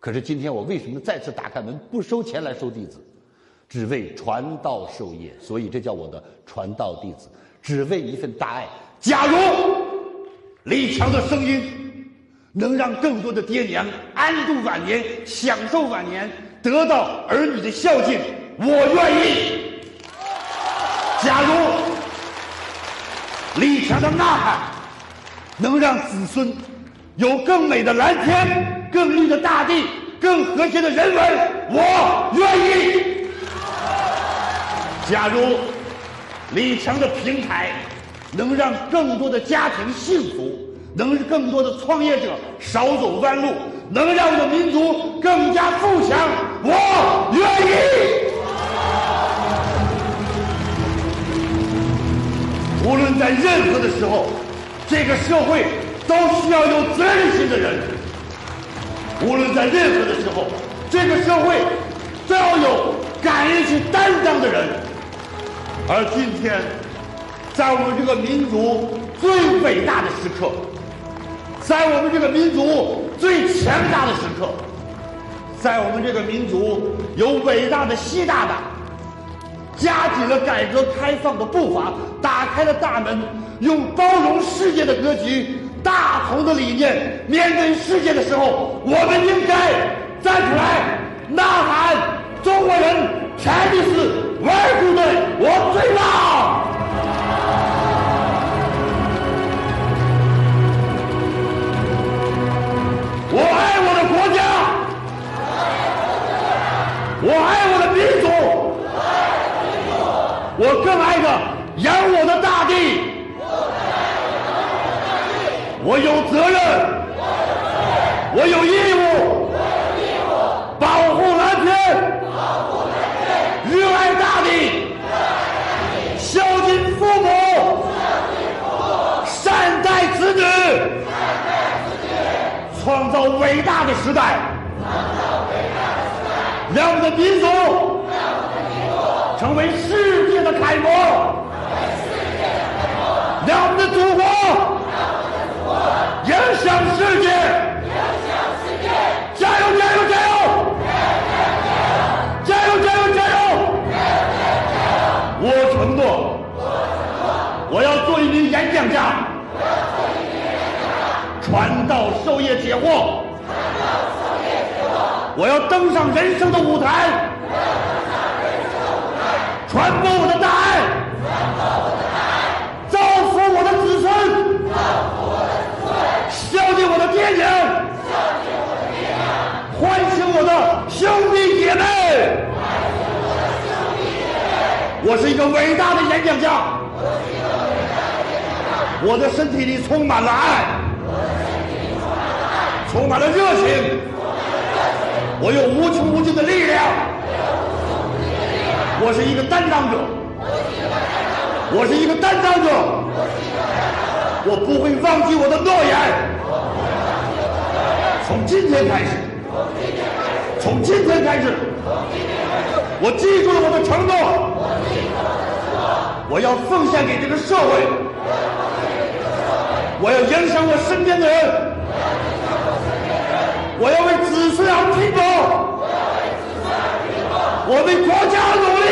可是今天我为什么再次打开门不收钱来收弟子？只为传道授业，所以这叫我的传道弟子，只为一份大爱。假如李强的声音能让更多的爹娘安度晚年、享受晚年、得到儿女的孝敬，我愿意。假如李强的呐喊能让子孙有更美的蓝天、更绿的大地、更和谐的人文，我愿意。假如李强的平台能让更多的家庭幸福，能让更多的创业者少走弯路，能让我们民族更加富强，我愿意。无论在任何的时候，这个社会都需要有责任心的人；无论在任何的时候，这个社会都要有敢于去担当的人。而今天，在我们这个民族最伟大的时刻，在我们这个民族最强大的时刻，在我们这个民族有伟大的习大大。加紧了改革开放的步伐，打开了大门，用包容世界的格局、大同的理念面对世界的时候，我们应该站出来呐喊：“中国人，Chinese，玩部队，我最棒！”我爱我的国家，我爱我的民族。我更爱着养我的大地，我有责任，我有义务，我有义务保护蓝天，保护蓝天，热爱大地，热爱大地，孝敬父母，孝敬父母，善待子女，善待子女，创造伟大的时代，创造伟大的时代，让我们的民族，让我们的民族成为世界的楷模，成为世界的楷模，让我们的祖国。向世界响世界加油加油加油！加油加油加油！加油我承诺我承诺我要做一名演讲家我要做一名演讲家传道授业解惑传道授业解惑我要登上人生的舞台我要登上人生的舞台传播我的大爱，造福我的子孙，孝敬我的爹娘，唤醒我的兄弟姐妹。我是一个伟大的演讲家，我的身体里充满了爱，充满了热情，我有无穷无尽的力量。我是一个担当者，我是一个担当者，我不会忘记我的诺言。从今天开始，从今天开始，我记住了我的承诺，我要奉献给这个社会，我要影响我身边的人，我要为子孙而拼搏。我为国家而努力，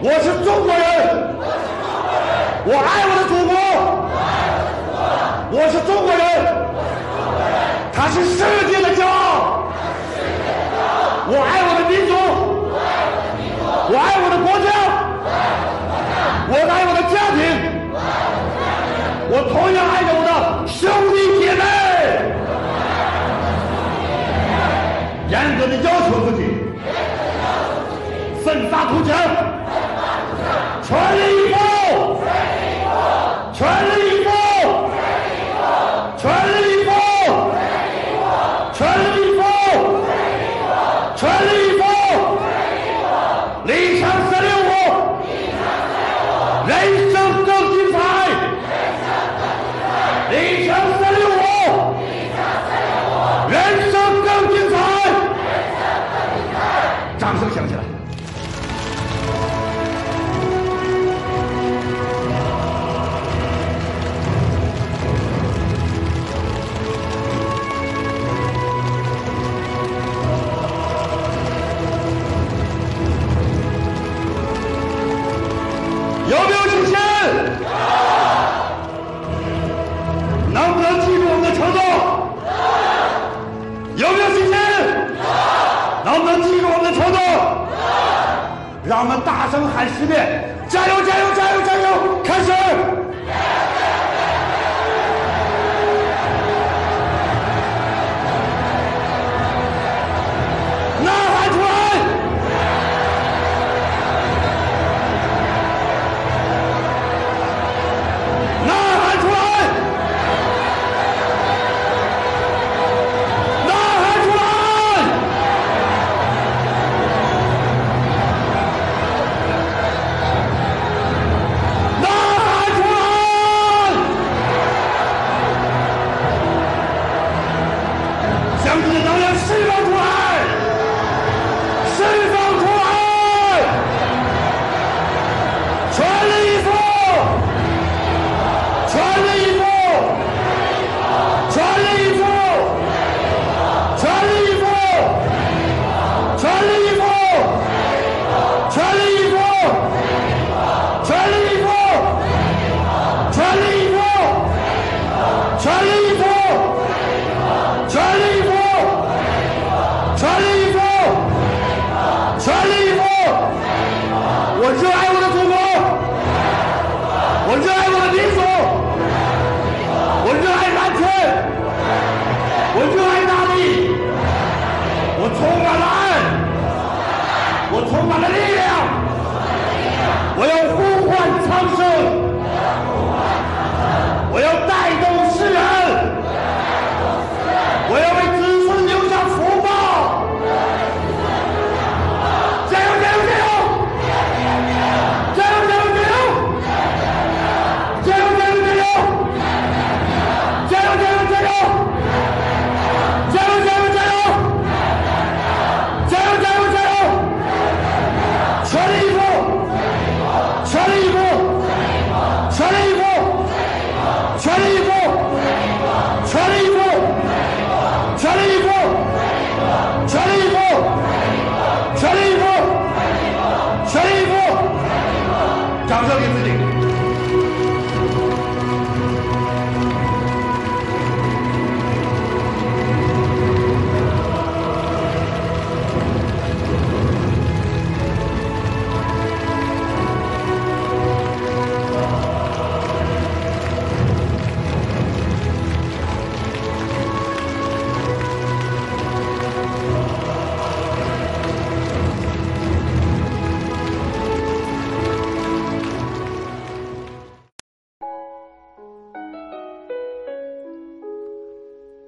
我是中国人，我爱我的祖国。奋发让我们大声喊十遍：加油，加油，加油，加油！开始。交给自己。